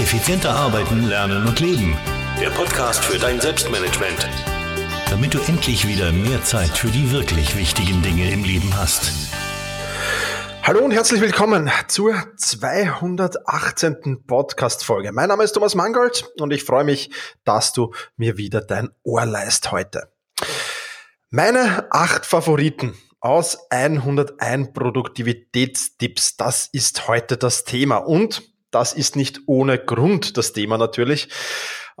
Effizienter arbeiten, lernen und leben. Der Podcast für dein Selbstmanagement. Damit du endlich wieder mehr Zeit für die wirklich wichtigen Dinge im Leben hast. Hallo und herzlich willkommen zur 218. Podcast-Folge. Mein Name ist Thomas Mangold und ich freue mich, dass du mir wieder dein Ohr leist heute. Meine acht Favoriten aus 101 Produktivitätstipps, das ist heute das Thema und das ist nicht ohne Grund das Thema natürlich.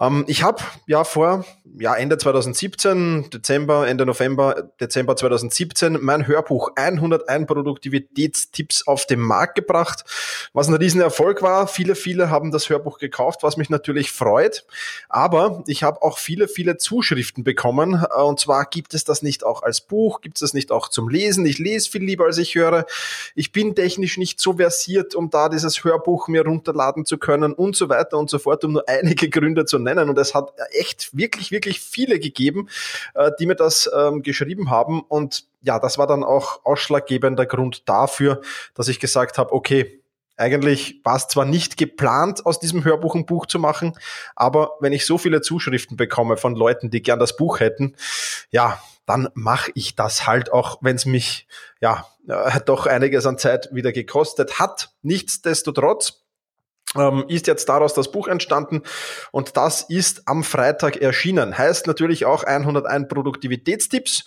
Ähm, ich habe ja vor ja, Ende 2017, Dezember, Ende November, Dezember 2017 mein Hörbuch 101 Produktivitätstipps auf den Markt gebracht, was ein Riesenerfolg war. Viele, viele haben das Hörbuch gekauft, was mich natürlich freut. Aber ich habe auch viele, viele Zuschriften bekommen. Äh, und zwar gibt es das nicht auch als Buch, gibt es das nicht auch zum Lesen. Ich lese viel lieber, als ich höre. Ich bin technisch nicht so versiert, um da dieses Hörbuch mir runterladen zu können und so weiter und so fort, um nur einige Gründe zu nennen nennen. Und es hat echt wirklich, wirklich viele gegeben, äh, die mir das ähm, geschrieben haben. Und ja, das war dann auch ausschlaggebender Grund dafür, dass ich gesagt habe, okay, eigentlich war es zwar nicht geplant, aus diesem Hörbuch ein Buch zu machen, aber wenn ich so viele Zuschriften bekomme von Leuten, die gern das Buch hätten, ja, dann mache ich das halt auch, wenn es mich ja äh, doch einiges an Zeit wieder gekostet hat. Nichtsdestotrotz ähm, ist jetzt daraus das Buch entstanden und das ist am Freitag erschienen. Heißt natürlich auch 101 Produktivitätstipps.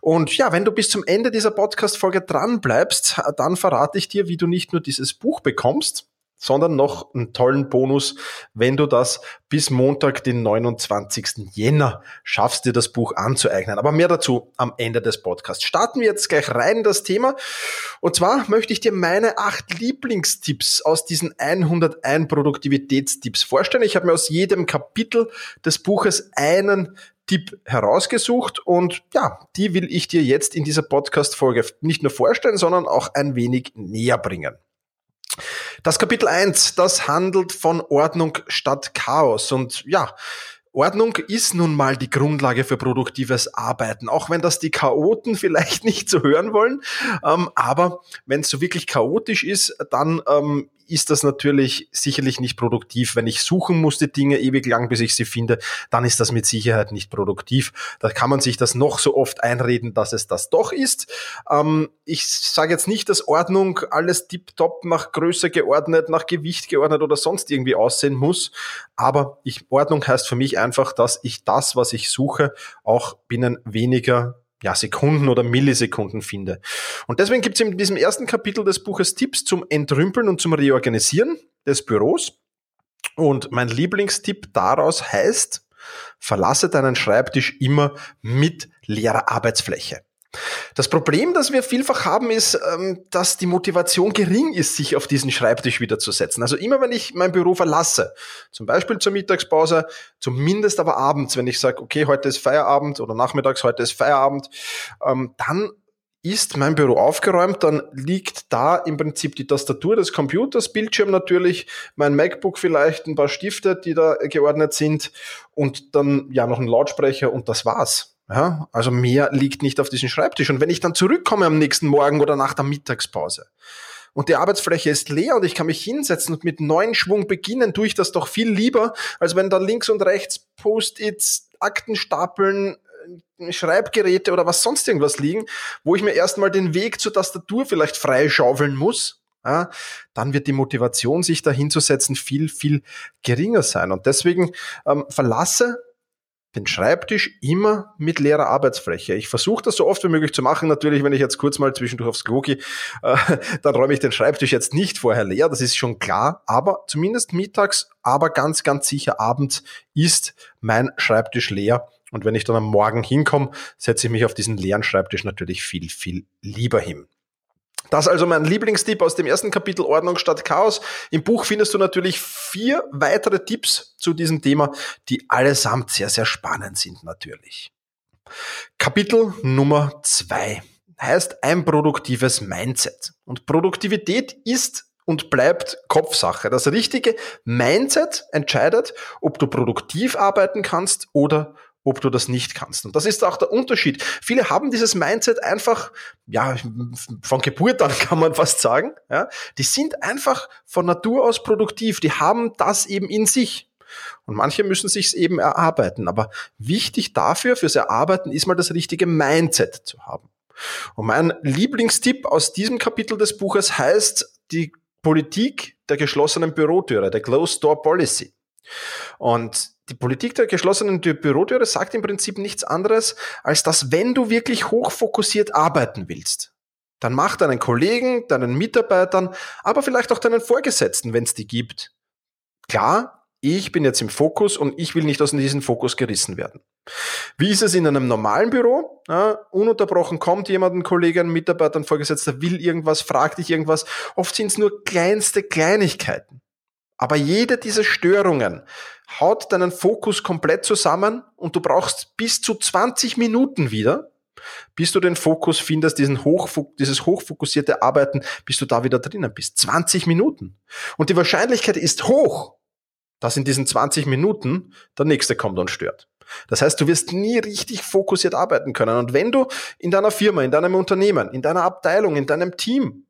Und ja, wenn du bis zum Ende dieser Podcast-Folge dran bleibst, dann verrate ich dir, wie du nicht nur dieses Buch bekommst, sondern noch einen tollen Bonus, wenn du das bis Montag, den 29. Jänner schaffst, dir das Buch anzueignen. Aber mehr dazu am Ende des Podcasts. Starten wir jetzt gleich rein in das Thema. Und zwar möchte ich dir meine acht Lieblingstipps aus diesen 101 Produktivitätstipps vorstellen. Ich habe mir aus jedem Kapitel des Buches einen Tipp herausgesucht und ja, die will ich dir jetzt in dieser Podcast-Folge nicht nur vorstellen, sondern auch ein wenig näher bringen. Das Kapitel 1, das handelt von Ordnung statt Chaos. Und ja, Ordnung ist nun mal die Grundlage für produktives Arbeiten, auch wenn das die Chaoten vielleicht nicht so hören wollen. Ähm, aber wenn es so wirklich chaotisch ist, dann ähm, ist das natürlich sicherlich nicht produktiv. Wenn ich suchen muss die Dinge ewig lang, bis ich sie finde, dann ist das mit Sicherheit nicht produktiv. Da kann man sich das noch so oft einreden, dass es das doch ist. Ähm, ich sage jetzt nicht, dass Ordnung alles tiptop nach Größe geordnet, nach Gewicht geordnet oder sonst irgendwie aussehen muss. Aber ich, Ordnung heißt für mich einfach, dass ich das, was ich suche, auch binnen weniger ja, Sekunden oder Millisekunden finde. Und deswegen gibt es in diesem ersten Kapitel des Buches Tipps zum Entrümpeln und zum Reorganisieren des Büros. Und mein Lieblingstipp daraus heißt, verlasse deinen Schreibtisch immer mit leerer Arbeitsfläche. Das Problem, das wir vielfach haben, ist, ähm, dass die Motivation gering ist, sich auf diesen Schreibtisch wieder zu setzen. Also immer, wenn ich mein Büro verlasse, zum Beispiel zur Mittagspause, zumindest aber abends, wenn ich sage, okay, heute ist Feierabend oder nachmittags, heute ist Feierabend, ähm, dann ist mein Büro aufgeräumt, dann liegt da im Prinzip die Tastatur des Computers, Bildschirm natürlich, mein MacBook vielleicht, ein paar Stifte, die da geordnet sind und dann ja noch ein Lautsprecher und das war's. Ja, also mehr liegt nicht auf diesem Schreibtisch. Und wenn ich dann zurückkomme am nächsten Morgen oder nach der Mittagspause und die Arbeitsfläche ist leer und ich kann mich hinsetzen und mit neuen Schwung beginnen, tue ich das doch viel lieber, als wenn da links und rechts Post-its, Aktenstapeln, äh, Schreibgeräte oder was sonst irgendwas liegen, wo ich mir erstmal den Weg zur Tastatur vielleicht freischaufeln muss, ja, dann wird die Motivation, sich da hinzusetzen, viel, viel geringer sein. Und deswegen ähm, verlasse den Schreibtisch immer mit leerer Arbeitsfläche. Ich versuche das so oft wie möglich zu machen. Natürlich, wenn ich jetzt kurz mal zwischendurch aufs Klo gehe, äh, dann räume ich den Schreibtisch jetzt nicht vorher leer, das ist schon klar. Aber zumindest mittags, aber ganz, ganz sicher abends ist mein Schreibtisch leer. Und wenn ich dann am Morgen hinkomme, setze ich mich auf diesen leeren Schreibtisch natürlich viel, viel lieber hin. Das ist also mein Lieblingstipp aus dem ersten Kapitel Ordnung statt Chaos. Im Buch findest du natürlich vier weitere Tipps zu diesem Thema, die allesamt sehr, sehr spannend sind natürlich. Kapitel Nummer zwei heißt ein produktives Mindset. Und Produktivität ist und bleibt Kopfsache. Das richtige Mindset entscheidet, ob du produktiv arbeiten kannst oder ob du das nicht kannst. Und das ist auch der Unterschied. Viele haben dieses Mindset einfach, ja, von Geburt an kann man fast sagen, ja, die sind einfach von Natur aus produktiv, die haben das eben in sich. Und manche müssen sich's eben erarbeiten. Aber wichtig dafür, fürs Erarbeiten, ist mal das richtige Mindset zu haben. Und mein Lieblingstipp aus diesem Kapitel des Buches heißt die Politik der geschlossenen Bürotüre, der Closed Door Policy. Und die Politik der geschlossenen Bürotüre sagt im Prinzip nichts anderes, als dass wenn du wirklich hochfokussiert arbeiten willst, dann mach deinen Kollegen, deinen Mitarbeitern, aber vielleicht auch deinen Vorgesetzten, wenn es die gibt. Klar, ich bin jetzt im Fokus und ich will nicht aus diesem Fokus gerissen werden. Wie ist es in einem normalen Büro? Ja, ununterbrochen kommt jemand, ein Kollege, ein Mitarbeiter, ein Vorgesetzter, will irgendwas, fragt dich irgendwas. Oft sind es nur kleinste Kleinigkeiten. Aber jede dieser Störungen haut deinen Fokus komplett zusammen und du brauchst bis zu 20 Minuten wieder, bis du den Fokus findest, diesen Hochfok dieses hochfokussierte Arbeiten, bis du da wieder drinnen bist. 20 Minuten. Und die Wahrscheinlichkeit ist hoch, dass in diesen 20 Minuten der nächste kommt und stört. Das heißt, du wirst nie richtig fokussiert arbeiten können. Und wenn du in deiner Firma, in deinem Unternehmen, in deiner Abteilung, in deinem Team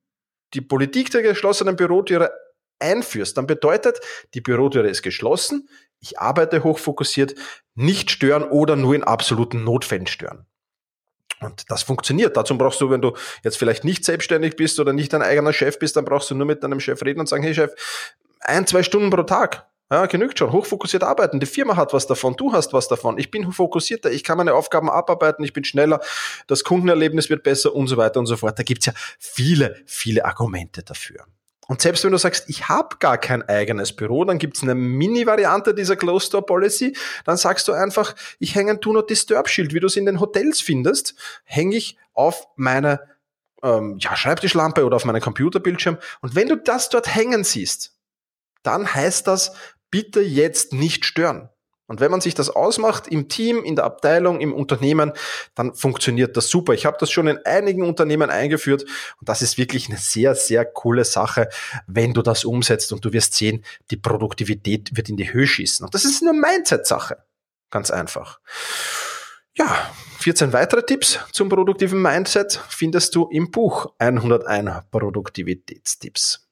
die Politik der geschlossenen Bürotüre einführst, dann bedeutet, die Bürotüre ist geschlossen, ich arbeite hochfokussiert, nicht stören oder nur in absoluten Notfällen stören. Und das funktioniert. Dazu brauchst du, wenn du jetzt vielleicht nicht selbstständig bist oder nicht dein eigener Chef bist, dann brauchst du nur mit deinem Chef reden und sagen, hey Chef, ein, zwei Stunden pro Tag. Ja, genügt schon. Hochfokussiert arbeiten. Die Firma hat was davon. Du hast was davon. Ich bin fokussierter. Ich kann meine Aufgaben abarbeiten. Ich bin schneller. Das Kundenerlebnis wird besser und so weiter und so fort. Da gibt's ja viele, viele Argumente dafür. Und selbst wenn du sagst, ich habe gar kein eigenes Büro, dann gibt's eine Mini-Variante dieser Closed Door Policy. Dann sagst du einfach, ich hänge ein Do Not Disturb Schild, wie du es in den Hotels findest, hänge ich auf meine ähm, ja, Schreibtischlampe oder auf meinen Computerbildschirm. Und wenn du das dort hängen siehst, dann heißt das, bitte jetzt nicht stören. Und wenn man sich das ausmacht im Team, in der Abteilung, im Unternehmen, dann funktioniert das super. Ich habe das schon in einigen Unternehmen eingeführt und das ist wirklich eine sehr, sehr coole Sache, wenn du das umsetzt und du wirst sehen, die Produktivität wird in die Höhe schießen. Und das ist eine Mindset-Sache. Ganz einfach. Ja, 14 weitere Tipps zum produktiven Mindset findest du im Buch 101 Produktivitätstipps.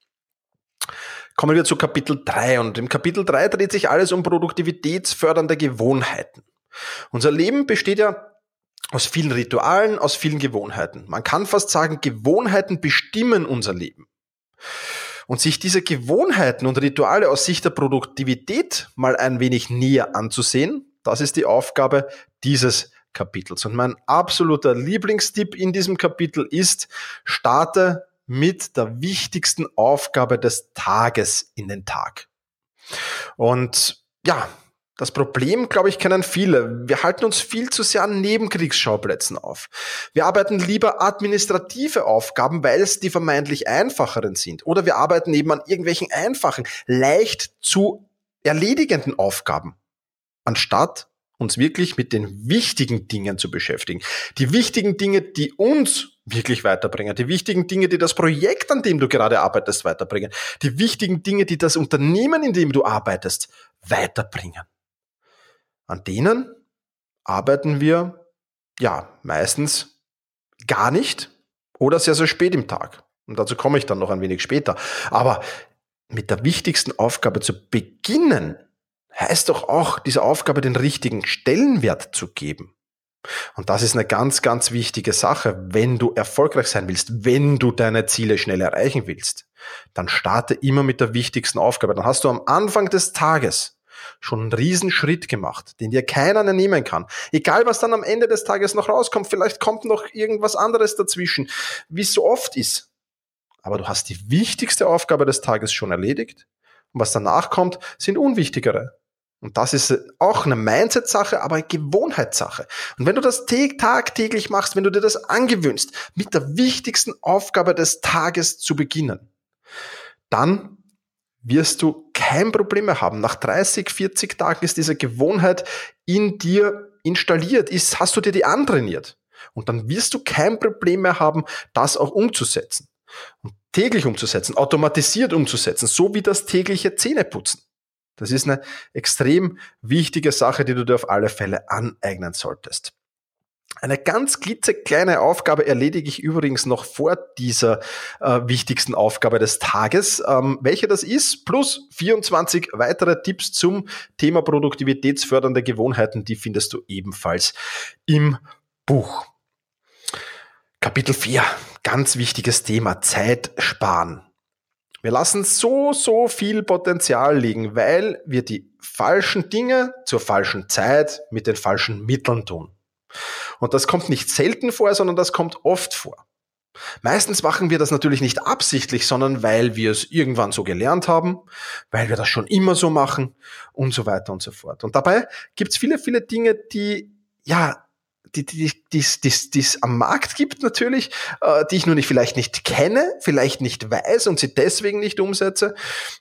Kommen wir zu Kapitel 3 und im Kapitel 3 dreht sich alles um produktivitätsfördernde Gewohnheiten. Unser Leben besteht ja aus vielen Ritualen, aus vielen Gewohnheiten. Man kann fast sagen, Gewohnheiten bestimmen unser Leben. Und sich diese Gewohnheiten und Rituale aus Sicht der Produktivität mal ein wenig näher anzusehen, das ist die Aufgabe dieses Kapitels. Und mein absoluter Lieblingstipp in diesem Kapitel ist, starte mit der wichtigsten Aufgabe des Tages in den Tag. Und ja, das Problem, glaube ich, kennen viele. Wir halten uns viel zu sehr an Nebenkriegsschauplätzen auf. Wir arbeiten lieber administrative Aufgaben, weil es die vermeintlich einfacheren sind. Oder wir arbeiten eben an irgendwelchen einfachen, leicht zu erledigenden Aufgaben, anstatt uns wirklich mit den wichtigen Dingen zu beschäftigen. Die wichtigen Dinge, die uns wirklich weiterbringen. Die wichtigen Dinge, die das Projekt, an dem du gerade arbeitest, weiterbringen. Die wichtigen Dinge, die das Unternehmen, in dem du arbeitest, weiterbringen. An denen arbeiten wir, ja, meistens gar nicht oder sehr, sehr spät im Tag. Und dazu komme ich dann noch ein wenig später. Aber mit der wichtigsten Aufgabe zu beginnen, heißt doch auch, dieser Aufgabe den richtigen Stellenwert zu geben. Und das ist eine ganz, ganz wichtige Sache, wenn du erfolgreich sein willst, wenn du deine Ziele schnell erreichen willst. Dann starte immer mit der wichtigsten Aufgabe. Dann hast du am Anfang des Tages schon einen Riesenschritt gemacht, den dir keiner nehmen kann. Egal, was dann am Ende des Tages noch rauskommt, vielleicht kommt noch irgendwas anderes dazwischen, wie es so oft ist. Aber du hast die wichtigste Aufgabe des Tages schon erledigt. Und was danach kommt, sind unwichtigere. Und das ist auch eine Mindset-Sache, aber eine Gewohnheitssache. Und wenn du das tagtäglich machst, wenn du dir das angewöhnst, mit der wichtigsten Aufgabe des Tages zu beginnen, dann wirst du kein Problem mehr haben. Nach 30, 40 Tagen ist diese Gewohnheit in dir installiert, ist, hast du dir die antrainiert. Und dann wirst du kein Problem mehr haben, das auch umzusetzen. Und täglich umzusetzen, automatisiert umzusetzen, so wie das tägliche Zähneputzen. Das ist eine extrem wichtige Sache, die du dir auf alle Fälle aneignen solltest. Eine ganz klitzekleine Aufgabe erledige ich übrigens noch vor dieser äh, wichtigsten Aufgabe des Tages. Ähm, welche das ist, plus 24 weitere Tipps zum Thema produktivitätsfördernde Gewohnheiten, die findest du ebenfalls im Buch. Kapitel 4, ganz wichtiges Thema, Zeit sparen. Wir lassen so, so viel Potenzial liegen, weil wir die falschen Dinge zur falschen Zeit mit den falschen Mitteln tun. Und das kommt nicht selten vor, sondern das kommt oft vor. Meistens machen wir das natürlich nicht absichtlich, sondern weil wir es irgendwann so gelernt haben, weil wir das schon immer so machen und so weiter und so fort. Und dabei gibt es viele, viele Dinge, die ja die die die die es am Markt gibt natürlich, äh, die ich nur nicht vielleicht nicht kenne, vielleicht nicht weiß und sie deswegen nicht umsetze,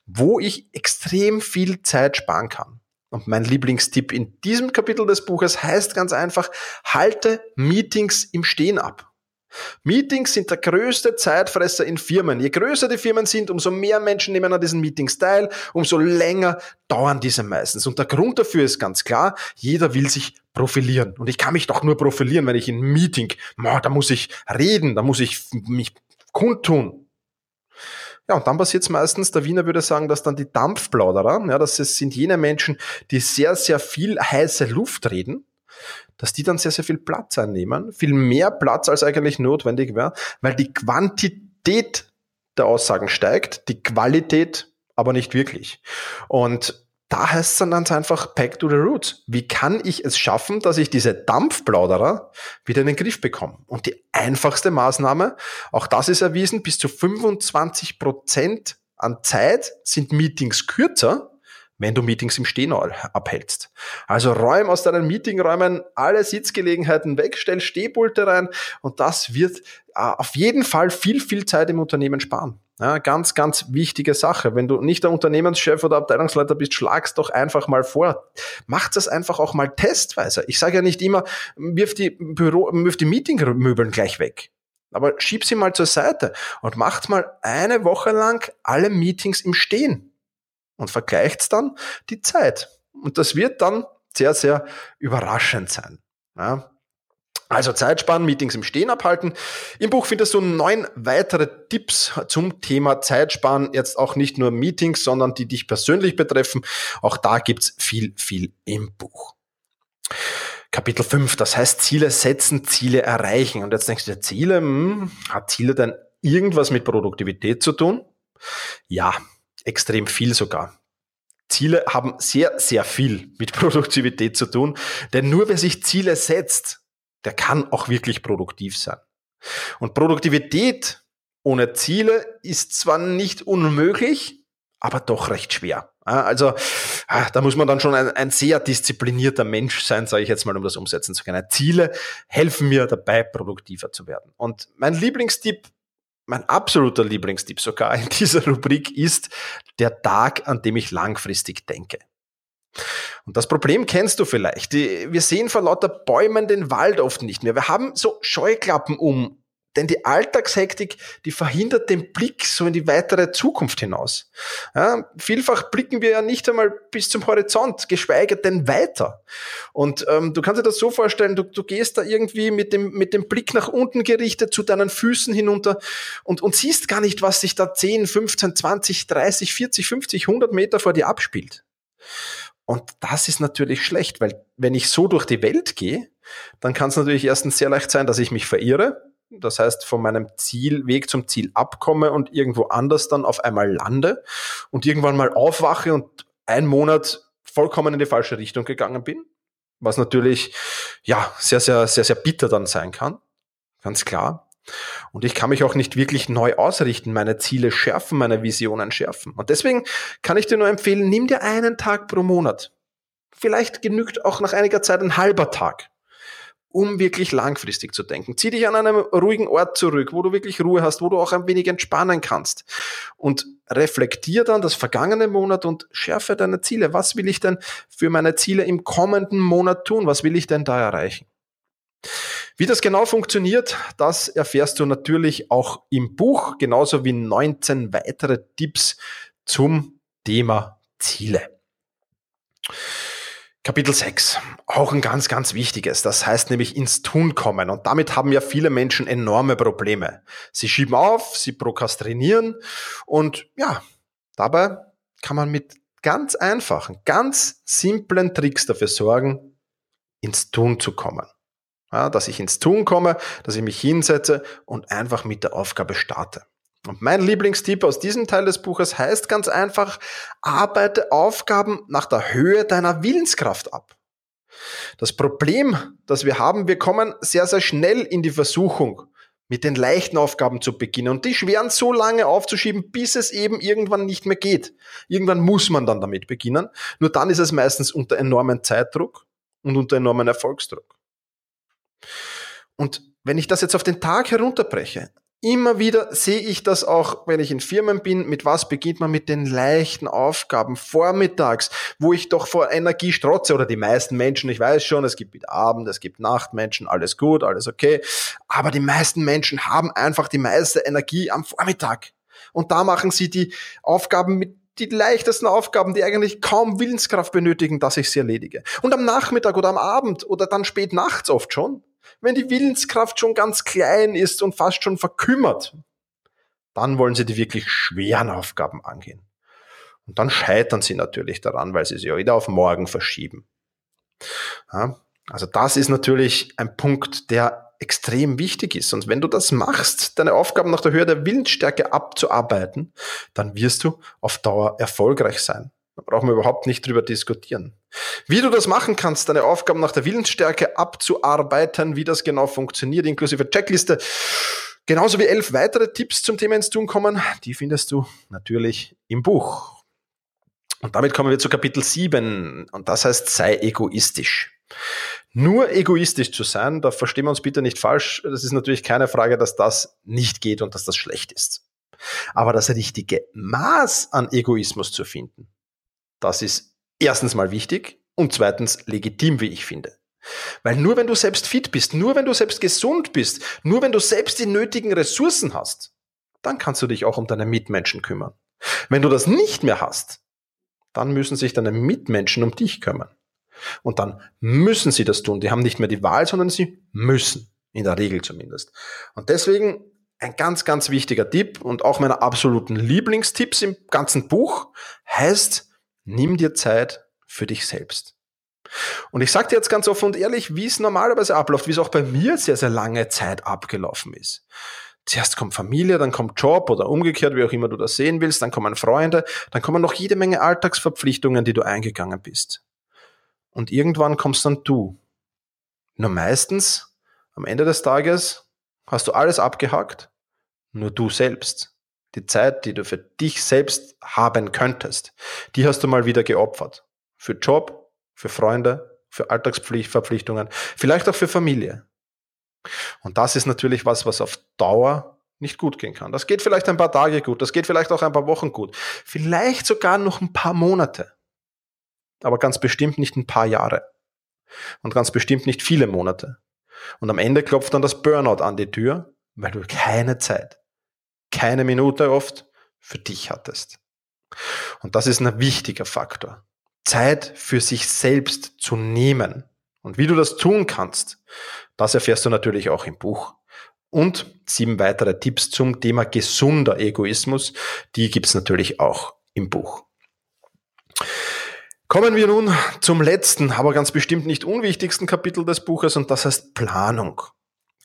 wo ich extrem viel Zeit sparen kann. Und mein Lieblingstipp in diesem Kapitel des Buches heißt ganz einfach, halte Meetings im Stehen ab. Meetings sind der größte Zeitfresser in Firmen. Je größer die Firmen sind, umso mehr Menschen nehmen an diesen Meetings teil, umso länger dauern diese meistens. Und der Grund dafür ist ganz klar, jeder will sich profilieren. Und ich kann mich doch nur profilieren, wenn ich in Meeting, da muss ich reden, da muss ich mich kundtun. Ja, und dann passiert es meistens, der Wiener würde sagen, dass dann die Dampfplauderer, ja, das sind jene Menschen, die sehr, sehr viel heiße Luft reden, dass die dann sehr, sehr viel Platz einnehmen, viel mehr Platz als eigentlich notwendig wäre, weil die Quantität der Aussagen steigt, die Qualität aber nicht wirklich. Und da heißt es dann ganz einfach back to the roots. Wie kann ich es schaffen, dass ich diese Dampfplauderer wieder in den Griff bekomme? Und die einfachste Maßnahme, auch das ist erwiesen, bis zu 25 Prozent an Zeit sind Meetings kürzer, wenn du Meetings im Stehen abhältst. Also räum aus deinen Meetingräumen alle Sitzgelegenheiten weg, stell Stehpulte rein und das wird äh, auf jeden Fall viel, viel Zeit im Unternehmen sparen. Ja, ganz, ganz wichtige Sache. Wenn du nicht der Unternehmenschef oder Abteilungsleiter bist, schlag's doch einfach mal vor. Macht es einfach auch mal testweise. Ich sage ja nicht immer, wirf die Büro, wirf die Meetingmöbeln gleich weg. Aber schieb sie mal zur Seite und macht mal eine Woche lang alle Meetings im Stehen und vergleicht dann die Zeit. Und das wird dann sehr, sehr überraschend sein. Ja, also Zeitsparen, Meetings im Stehen abhalten. Im Buch findest du neun weitere Tipps zum Thema Zeitsparen. Jetzt auch nicht nur Meetings, sondern die dich persönlich betreffen. Auch da gibt's viel, viel im Buch. Kapitel 5, das heißt Ziele setzen, Ziele erreichen. Und jetzt denkst du dir, Ziele, hm, hat Ziele denn irgendwas mit Produktivität zu tun? Ja, extrem viel sogar. Ziele haben sehr, sehr viel mit Produktivität zu tun, denn nur wer sich Ziele setzt, der kann auch wirklich produktiv sein. Und Produktivität ohne Ziele ist zwar nicht unmöglich, aber doch recht schwer. Also ah, da muss man dann schon ein, ein sehr disziplinierter Mensch sein, sage ich jetzt mal, um das umsetzen zu können. Ziele helfen mir dabei, produktiver zu werden. Und mein Lieblingstipp, mein absoluter Lieblingstipp sogar in dieser Rubrik ist der Tag, an dem ich langfristig denke. Und das Problem kennst du vielleicht. Wir sehen vor lauter Bäumen den Wald oft nicht mehr. Wir haben so Scheuklappen um. Denn die Alltagshektik, die verhindert den Blick so in die weitere Zukunft hinaus. Ja, vielfach blicken wir ja nicht einmal bis zum Horizont, geschweige denn weiter. Und ähm, du kannst dir das so vorstellen, du, du gehst da irgendwie mit dem, mit dem Blick nach unten gerichtet zu deinen Füßen hinunter und, und siehst gar nicht, was sich da 10, 15, 20, 30, 40, 50, 100 Meter vor dir abspielt. Und das ist natürlich schlecht, weil wenn ich so durch die Welt gehe, dann kann es natürlich erstens sehr leicht sein, dass ich mich verirre. Das heißt, von meinem Zielweg zum Ziel abkomme und irgendwo anders dann auf einmal lande und irgendwann mal aufwache und einen Monat vollkommen in die falsche Richtung gegangen bin. Was natürlich, ja, sehr, sehr, sehr, sehr bitter dann sein kann. Ganz klar. Und ich kann mich auch nicht wirklich neu ausrichten, meine Ziele schärfen, meine Visionen schärfen. Und deswegen kann ich dir nur empfehlen, nimm dir einen Tag pro Monat. Vielleicht genügt auch nach einiger Zeit ein halber Tag, um wirklich langfristig zu denken. Zieh dich an einem ruhigen Ort zurück, wo du wirklich Ruhe hast, wo du auch ein wenig entspannen kannst. Und reflektier dann das vergangene Monat und schärfe deine Ziele. Was will ich denn für meine Ziele im kommenden Monat tun? Was will ich denn da erreichen? Wie das genau funktioniert, das erfährst du natürlich auch im Buch, genauso wie 19 weitere Tipps zum Thema Ziele. Kapitel 6, auch ein ganz, ganz wichtiges. Das heißt nämlich ins Tun kommen. Und damit haben ja viele Menschen enorme Probleme. Sie schieben auf, sie prokrastinieren und ja, dabei kann man mit ganz einfachen, ganz simplen Tricks dafür sorgen, ins Tun zu kommen. Ja, dass ich ins Tun komme, dass ich mich hinsetze und einfach mit der Aufgabe starte. Und mein Lieblingstipp aus diesem Teil des Buches heißt ganz einfach, arbeite Aufgaben nach der Höhe deiner Willenskraft ab. Das Problem, das wir haben, wir kommen sehr, sehr schnell in die Versuchung, mit den leichten Aufgaben zu beginnen und die schweren so lange aufzuschieben, bis es eben irgendwann nicht mehr geht. Irgendwann muss man dann damit beginnen. Nur dann ist es meistens unter enormen Zeitdruck und unter enormen Erfolgsdruck. Und wenn ich das jetzt auf den Tag herunterbreche, Immer wieder sehe ich das auch, wenn ich in Firmen bin. Mit was beginnt man? Mit den leichten Aufgaben vormittags, wo ich doch vor Energie strotze oder die meisten Menschen. Ich weiß schon, es gibt Abend, es gibt Nachtmenschen, alles gut, alles okay. Aber die meisten Menschen haben einfach die meiste Energie am Vormittag. Und da machen sie die Aufgaben mit die leichtesten Aufgaben, die eigentlich kaum Willenskraft benötigen, dass ich sie erledige. Und am Nachmittag oder am Abend oder dann spät nachts oft schon, wenn die Willenskraft schon ganz klein ist und fast schon verkümmert, dann wollen sie die wirklich schweren Aufgaben angehen. Und dann scheitern sie natürlich daran, weil sie sie ja wieder auf morgen verschieben. Ja, also das ist natürlich ein Punkt, der extrem wichtig ist. Und wenn du das machst, deine Aufgaben nach der Höhe der Willensstärke abzuarbeiten, dann wirst du auf Dauer erfolgreich sein. Da brauchen wir überhaupt nicht drüber diskutieren. Wie du das machen kannst, deine Aufgaben nach der Willensstärke abzuarbeiten, wie das genau funktioniert, inklusive Checkliste, genauso wie elf weitere Tipps zum Thema ins Tun kommen, die findest du natürlich im Buch. Und damit kommen wir zu Kapitel 7 und das heißt, sei egoistisch. Nur egoistisch zu sein, da verstehen wir uns bitte nicht falsch, das ist natürlich keine Frage, dass das nicht geht und dass das schlecht ist. Aber das richtige Maß an Egoismus zu finden, das ist erstens mal wichtig und zweitens legitim, wie ich finde. Weil nur wenn du selbst fit bist, nur wenn du selbst gesund bist, nur wenn du selbst die nötigen Ressourcen hast, dann kannst du dich auch um deine Mitmenschen kümmern. Wenn du das nicht mehr hast, dann müssen sich deine Mitmenschen um dich kümmern. Und dann müssen sie das tun. Die haben nicht mehr die Wahl, sondern sie müssen. In der Regel zumindest. Und deswegen ein ganz, ganz wichtiger Tipp und auch meiner absoluten Lieblingstipps im ganzen Buch heißt, Nimm dir Zeit für dich selbst. Und ich sage dir jetzt ganz offen und ehrlich, wie es normalerweise abläuft, wie es auch bei mir sehr, sehr lange Zeit abgelaufen ist. Zuerst kommt Familie, dann kommt Job oder umgekehrt, wie auch immer du das sehen willst, dann kommen Freunde, dann kommen noch jede Menge Alltagsverpflichtungen, die du eingegangen bist. Und irgendwann kommst dann du. Nur meistens, am Ende des Tages, hast du alles abgehackt, nur du selbst die Zeit, die du für dich selbst haben könntest, die hast du mal wieder geopfert. Für Job, für Freunde, für Alltagsverpflichtungen, vielleicht auch für Familie. Und das ist natürlich was, was auf Dauer nicht gut gehen kann. Das geht vielleicht ein paar Tage gut, das geht vielleicht auch ein paar Wochen gut, vielleicht sogar noch ein paar Monate, aber ganz bestimmt nicht ein paar Jahre und ganz bestimmt nicht viele Monate. Und am Ende klopft dann das Burnout an die Tür, weil du keine Zeit, keine Minute oft für dich hattest. Und das ist ein wichtiger Faktor. Zeit für sich selbst zu nehmen. Und wie du das tun kannst, das erfährst du natürlich auch im Buch. Und sieben weitere Tipps zum Thema gesunder Egoismus, die gibt's natürlich auch im Buch. Kommen wir nun zum letzten, aber ganz bestimmt nicht unwichtigsten Kapitel des Buches und das heißt Planung.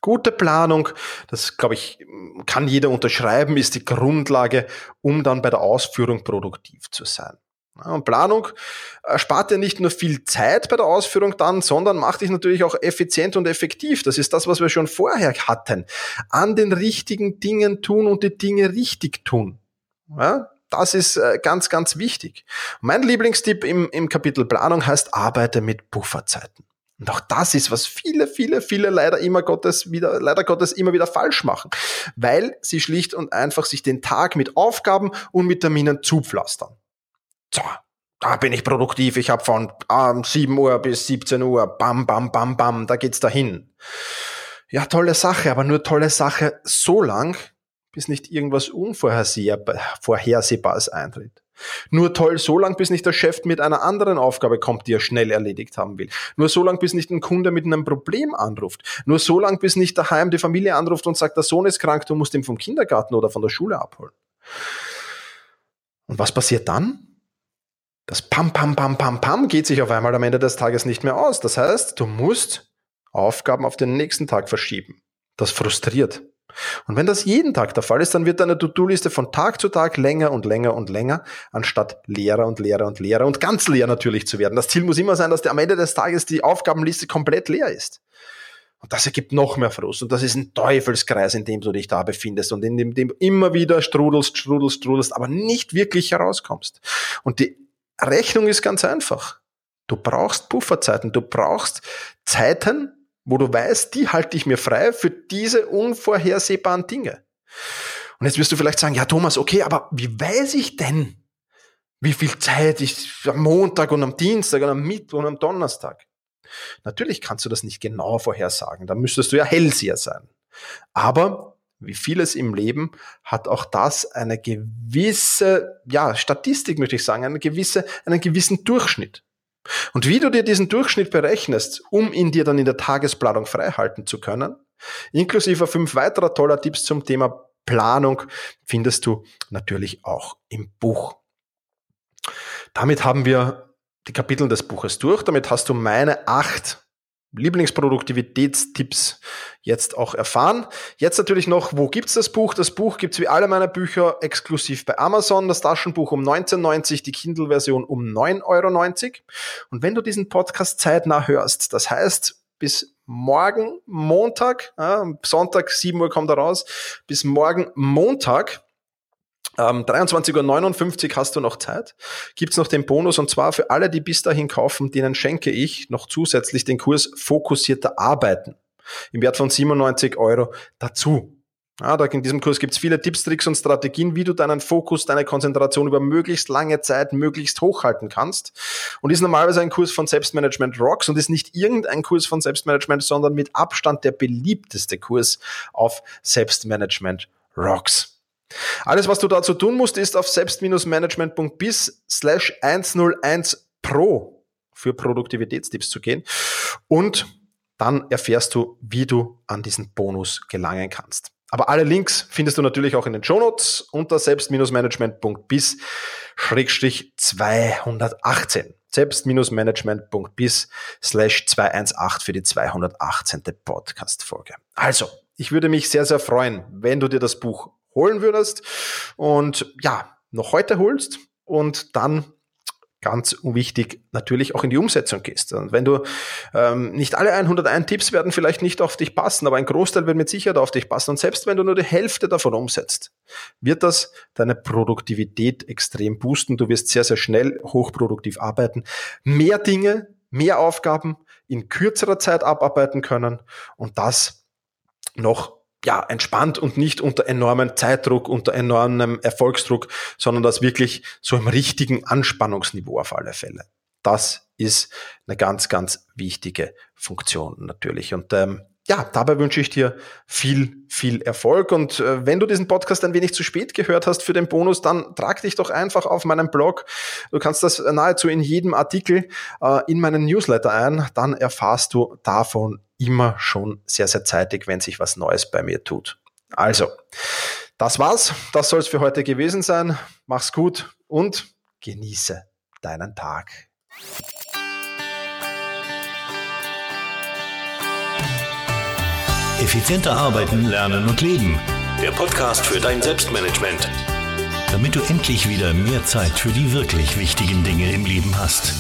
Gute Planung, das glaube ich, kann jeder unterschreiben, ist die Grundlage, um dann bei der Ausführung produktiv zu sein. Und Planung spart dir nicht nur viel Zeit bei der Ausführung dann, sondern macht dich natürlich auch effizient und effektiv. Das ist das, was wir schon vorher hatten. An den richtigen Dingen tun und die Dinge richtig tun. Ja, das ist äh, ganz, ganz wichtig. Mein Lieblingstipp im, im Kapitel Planung heißt, arbeite mit Pufferzeiten. Und auch das ist, was viele, viele, viele leider immer Gottes wieder, leider Gottes immer wieder falsch machen. Weil sie schlicht und einfach sich den Tag mit Aufgaben und mit Terminen zupflastern. So, da bin ich produktiv, ich habe von ähm, 7 Uhr bis 17 Uhr, bam, bam, bam, bam, da geht's dahin. Ja, tolle Sache, aber nur tolle Sache so lang, bis nicht irgendwas Unvorhersehbares eintritt. Nur toll so lang, bis nicht der Chef mit einer anderen Aufgabe kommt, die er schnell erledigt haben will. Nur so lang, bis nicht ein Kunde mit einem Problem anruft. Nur so lang, bis nicht daheim die Familie anruft und sagt, der Sohn ist krank, du musst ihn vom Kindergarten oder von der Schule abholen. Und was passiert dann? Das Pam, Pam, Pam, Pam, Pam geht sich auf einmal am Ende des Tages nicht mehr aus. Das heißt, du musst Aufgaben auf den nächsten Tag verschieben. Das frustriert. Und wenn das jeden Tag der Fall ist, dann wird deine To-Do-Liste von Tag zu Tag länger und länger und länger, anstatt leerer und leerer und leerer und ganz leer natürlich zu werden. Das Ziel muss immer sein, dass am Ende des Tages die Aufgabenliste komplett leer ist. Und das ergibt noch mehr Frust. Und das ist ein Teufelskreis, in dem du dich da befindest und in dem, du immer wieder strudelst, strudelst, strudelst, aber nicht wirklich herauskommst. Und die Rechnung ist ganz einfach. Du brauchst Pufferzeiten. Du brauchst Zeiten, wo du weißt, die halte ich mir frei für diese unvorhersehbaren Dinge. Und jetzt wirst du vielleicht sagen, ja Thomas, okay, aber wie weiß ich denn, wie viel Zeit ich am Montag und am Dienstag und am Mittwoch und am Donnerstag? Natürlich kannst du das nicht genau vorhersagen, da müsstest du ja Hellseher sein. Aber wie vieles im Leben hat auch das eine gewisse, ja, Statistik möchte ich sagen, eine gewisse, einen gewissen Durchschnitt. Und wie du dir diesen Durchschnitt berechnest, um ihn dir dann in der Tagesplanung freihalten zu können, inklusive fünf weiterer toller Tipps zum Thema Planung, findest du natürlich auch im Buch. Damit haben wir die Kapitel des Buches durch. Damit hast du meine acht Lieblingsproduktivitätstipps jetzt auch erfahren. Jetzt natürlich noch, wo gibt's das Buch? Das Buch gibt's wie alle meine Bücher exklusiv bei Amazon. Das Taschenbuch um 19,90, die Kindle-Version um 9,90 Euro. Und wenn du diesen Podcast zeitnah hörst, das heißt bis morgen Montag, äh, Sonntag 7 Uhr kommt er raus, bis morgen Montag ähm, 23.59 Uhr hast du noch Zeit. Gibt's noch den Bonus und zwar für alle, die bis dahin kaufen, denen schenke ich noch zusätzlich den Kurs Fokussierter Arbeiten im Wert von 97 Euro dazu. Ja, da in diesem Kurs gibt's viele Tipps, Tricks und Strategien, wie du deinen Fokus, deine Konzentration über möglichst lange Zeit möglichst hochhalten kannst. Und ist normalerweise ein Kurs von Selbstmanagement Rocks und ist nicht irgendein Kurs von Selbstmanagement, sondern mit Abstand der beliebteste Kurs auf Selbstmanagement Rocks. Alles, was du dazu tun musst, ist auf selbst-management.bis slash 101 pro für Produktivitätstipps zu gehen und dann erfährst du, wie du an diesen Bonus gelangen kannst. Aber alle Links findest du natürlich auch in den Shownotes unter selbst-management.bis 218. Selbst-management.bis slash 218 für die 218. Podcast-Folge. Also, ich würde mich sehr, sehr freuen, wenn du dir das Buch holen würdest und ja, noch heute holst und dann ganz wichtig natürlich auch in die Umsetzung gehst. Und wenn du ähm, nicht alle 101 Tipps werden vielleicht nicht auf dich passen, aber ein Großteil wird mit Sicherheit auf dich passen. Und selbst wenn du nur die Hälfte davon umsetzt, wird das deine Produktivität extrem boosten. Du wirst sehr, sehr schnell hochproduktiv arbeiten, mehr Dinge, mehr Aufgaben in kürzerer Zeit abarbeiten können und das noch ja, entspannt und nicht unter enormem Zeitdruck, unter enormem Erfolgsdruck, sondern das wirklich so im richtigen Anspannungsniveau auf alle Fälle. Das ist eine ganz, ganz wichtige Funktion natürlich. Und ähm, ja, dabei wünsche ich dir viel, viel Erfolg. Und äh, wenn du diesen Podcast ein wenig zu spät gehört hast für den Bonus, dann trag dich doch einfach auf meinen Blog. Du kannst das nahezu in jedem Artikel äh, in meinen Newsletter ein. Dann erfahrst du davon immer schon sehr, sehr zeitig, wenn sich was Neues bei mir tut. Also, das war's. Das soll es für heute gewesen sein. Mach's gut und genieße deinen Tag. Effizienter arbeiten, lernen und leben. Der Podcast für dein Selbstmanagement. Damit du endlich wieder mehr Zeit für die wirklich wichtigen Dinge im Leben hast.